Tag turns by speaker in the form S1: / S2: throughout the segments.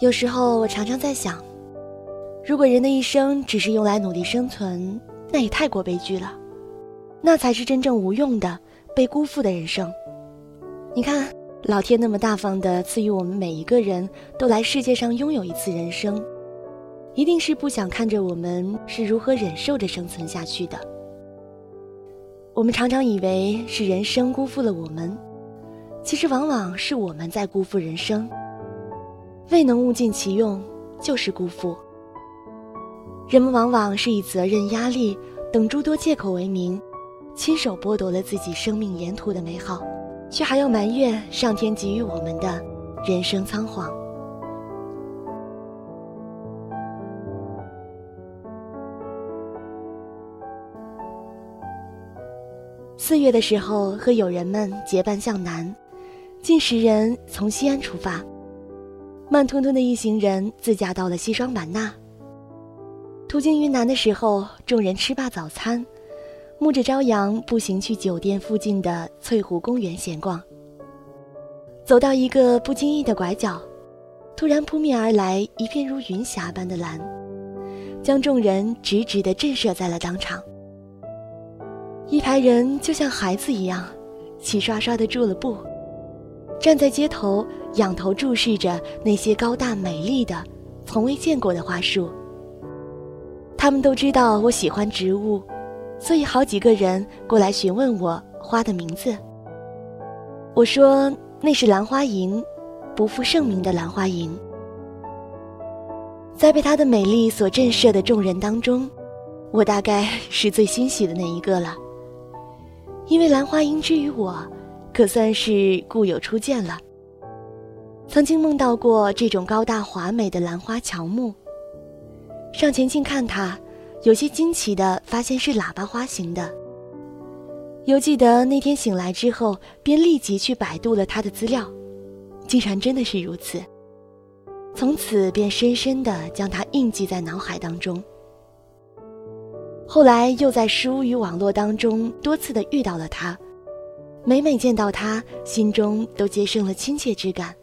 S1: 有时候我常常在想，如果人的一生只是用来努力生存，那也太过悲剧了。那才是真正无用的、被辜负的人生。你看，老天那么大方的赐予我们每一个人都来世界上拥有一次人生，一定是不想看着我们是如何忍受着生存下去的。我们常常以为是人生辜负了我们，其实往往是我们在辜负人生。未能物尽其用，就是辜负。人们往往是以责任、压力等诸多借口为名。亲手剥夺了自己生命沿途的美好，却还要埋怨上天给予我们的人生仓皇。四月的时候，和友人们结伴向南，近十人从西安出发，慢吞吞的一行人自驾到了西双版纳。途经云南的时候，众人吃罢早餐。沐着朝阳，步行去酒店附近的翠湖公园闲逛。走到一个不经意的拐角，突然扑面而来一片如云霞般的蓝，将众人直直地震慑在了当场。一排人就像孩子一样，齐刷刷地住了步，站在街头，仰头注视着那些高大美丽的、从未见过的花树。他们都知道我喜欢植物。所以好几个人过来询问我花的名字。我说那是兰花楹，不负盛名的兰花楹。在被它的美丽所震慑的众人当中，我大概是最欣喜的那一个了。因为兰花楹之于我，可算是故友初见了。曾经梦到过这种高大华美的兰花乔木，上前近看它。有些惊奇的发现是喇叭花型的。犹记得那天醒来之后，便立即去百度了他的资料，竟然真的是如此。从此便深深的将它印记在脑海当中。后来又在书与网络当中多次的遇到了他，每每见到他，心中都结生了亲切之感。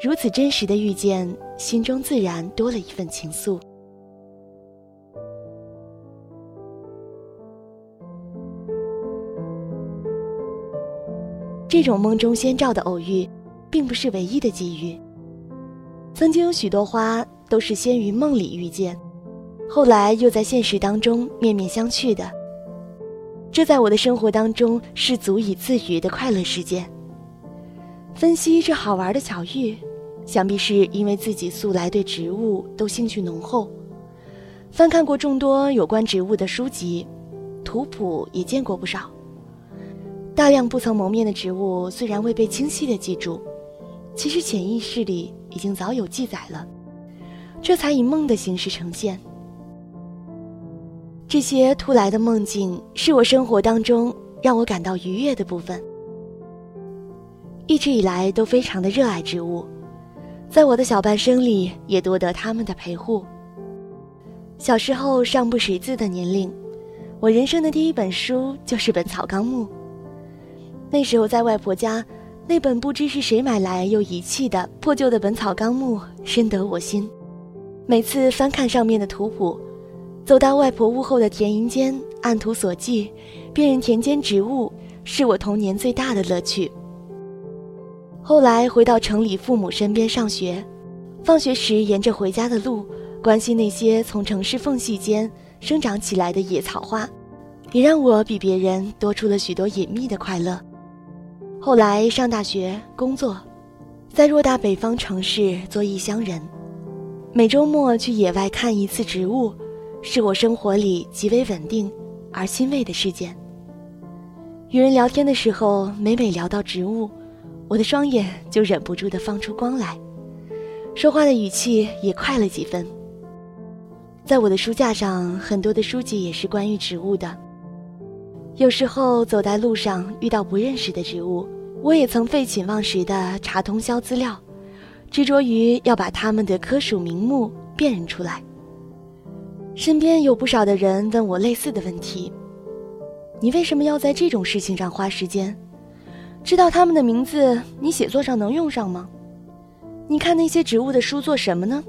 S1: 如此真实的遇见，心中自然多了一份情愫。这种梦中先兆的偶遇，并不是唯一的机遇。曾经有许多花都是先于梦里遇见，后来又在现实当中面面相觑的。这在我的生活当中是足以自娱的快乐事件。分析这好玩的巧遇，想必是因为自己素来对植物都兴趣浓厚，翻看过众多有关植物的书籍，图谱也见过不少。大量不曾谋面的植物，虽然未被清晰的记住，其实潜意识里已经早有记载了，这才以梦的形式呈现。这些突来的梦境，是我生活当中让我感到愉悦的部分。一直以来都非常的热爱植物，在我的小半生里也多得他们的陪护。小时候尚不识字的年龄，我人生的第一本书就是《本草纲目》。那时候在外婆家，那本不知是谁买来又遗弃的破旧的《本草纲目》深得我心。每次翻看上面的图谱，走到外婆屋后的田营间，按图索骥，辨认田间植物，是我童年最大的乐趣。后来回到城里父母身边上学，放学时沿着回家的路，关心那些从城市缝隙间生长起来的野草花，也让我比别人多出了许多隐秘的快乐。后来上大学工作，在偌大北方城市做异乡人，每周末去野外看一次植物，是我生活里极为稳定而欣慰的事件。与人聊天的时候，每每聊到植物，我的双眼就忍不住地放出光来，说话的语气也快了几分。在我的书架上，很多的书籍也是关于植物的。有时候走在路上遇到不认识的植物，我也曾废寝忘食地查通宵资料，执着于要把它们的科属名目辨认出来。身边有不少的人问我类似的问题：你为什么要在这种事情上花时间？知道他们的名字，你写作上能用上吗？你看那些植物的书做什么呢？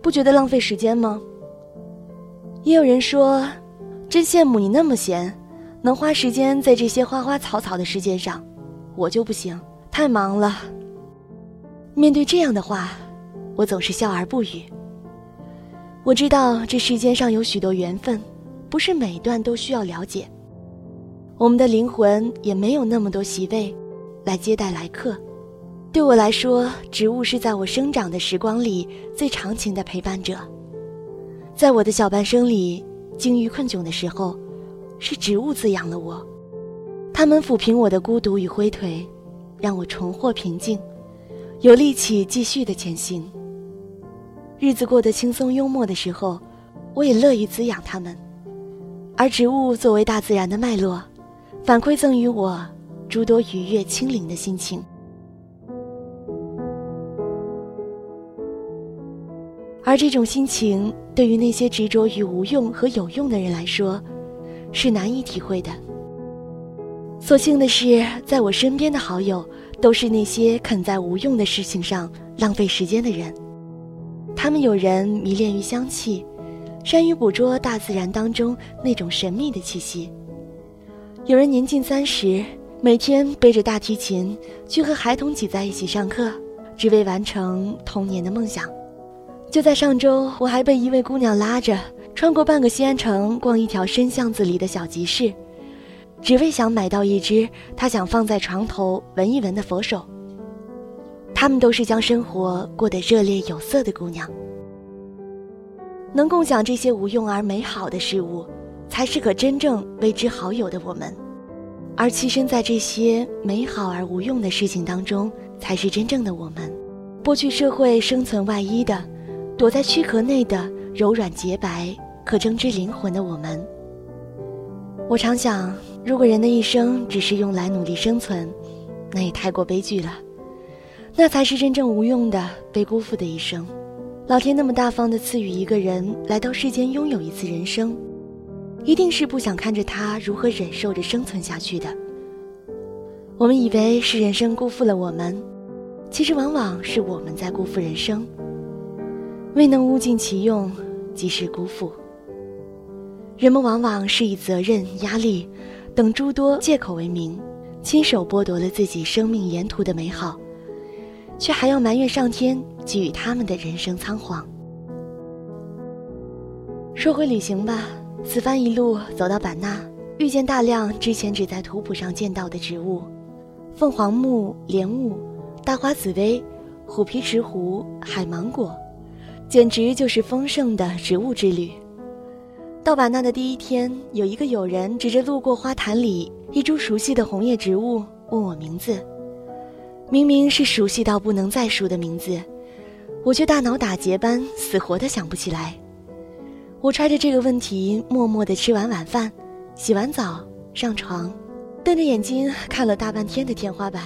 S1: 不觉得浪费时间吗？也有人说，真羡慕你那么闲，能花时间在这些花花草草的世界上，我就不行，太忙了。面对这样的话，我总是笑而不语。我知道这世间上有许多缘分，不是每一段都需要了解。我们的灵魂也没有那么多席位，来接待来客。对我来说，植物是在我生长的时光里最长情的陪伴者。在我的小半生里，境遇困窘的时候，是植物滋养了我。它们抚平我的孤独与灰颓，让我重获平静，有力气继续的前行。日子过得轻松幽默的时候，我也乐于滋养它们。而植物作为大自然的脉络，反馈赠予我诸多愉悦清灵的心情。而这种心情，对于那些执着于无用和有用的人来说，是难以体会的。所幸的是，在我身边的好友，都是那些肯在无用的事情上浪费时间的人。他们有人迷恋于香气，善于捕捉大自然当中那种神秘的气息；有人年近三十，每天背着大提琴去和孩童挤在一起上课，只为完成童年的梦想。就在上周，我还被一位姑娘拉着穿过半个西安城，逛一条深巷子里的小集市，只为想买到一只她想放在床头闻一闻的佛手。她们都是将生活过得热烈有色的姑娘。能共享这些无用而美好的事物，才是可真正为之好友的我们；而栖身在这些美好而无用的事情当中，才是真正的我们。剥去社会生存外衣的。躲在躯壳内的柔软洁白，可争之灵魂的我们。我常想，如果人的一生只是用来努力生存，那也太过悲剧了。那才是真正无用的、被辜负的一生。老天那么大方的赐予一个人来到世间拥有一次人生，一定是不想看着他如何忍受着生存下去的。我们以为是人生辜负了我们，其实往往是我们在辜负人生。未能物尽其用，即是辜负。人们往往是以责任、压力等诸多借口为名，亲手剥夺了自己生命沿途的美好，却还要埋怨上天给予他们的人生仓皇。说回旅行吧，此番一路走到版纳，遇见大量之前只在图谱上见到的植物：凤凰木、莲雾、大花紫薇、虎皮石斛、海芒果。简直就是丰盛的植物之旅。到版纳的第一天，有一个友人指着路过花坛里一株熟悉的红叶植物，问我名字。明明是熟悉到不能再熟的名字，我却大脑打结般死活的想不起来。我揣着这个问题，默默地吃完晚饭，洗完澡，上床，瞪着眼睛看了大半天的天花板。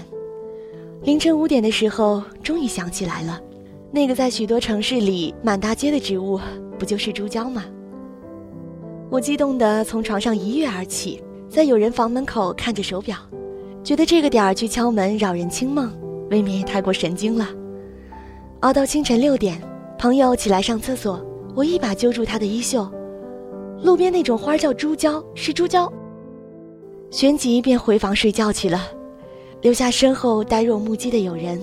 S1: 凌晨五点的时候，终于想起来了。那个在许多城市里满大街的植物，不就是猪胶吗？我激动地从床上一跃而起，在有人房门口看着手表，觉得这个点儿去敲门扰人清梦，未免也太过神经了。熬到清晨六点，朋友起来上厕所，我一把揪住他的衣袖：“路边那种花叫猪胶，是猪胶。”旋即便回房睡觉去了，留下身后呆若木鸡的友人。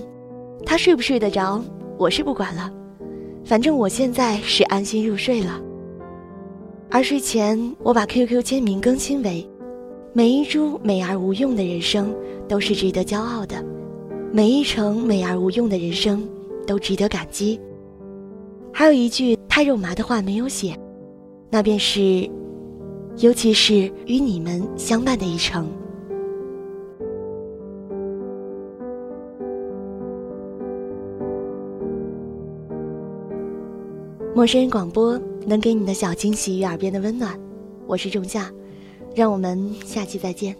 S1: 他睡不睡得着？我是不管了，反正我现在是安心入睡了。而睡前，我把 QQ 签名更新为：“每一株美而无用的人生都是值得骄傲的，每一程美而无用的人生都值得感激。”还有一句太肉麻的话没有写，那便是：“尤其是与你们相伴的一程。”陌生人广播能给你的小惊喜与耳边的温暖，我是仲夏，让我们下期再见。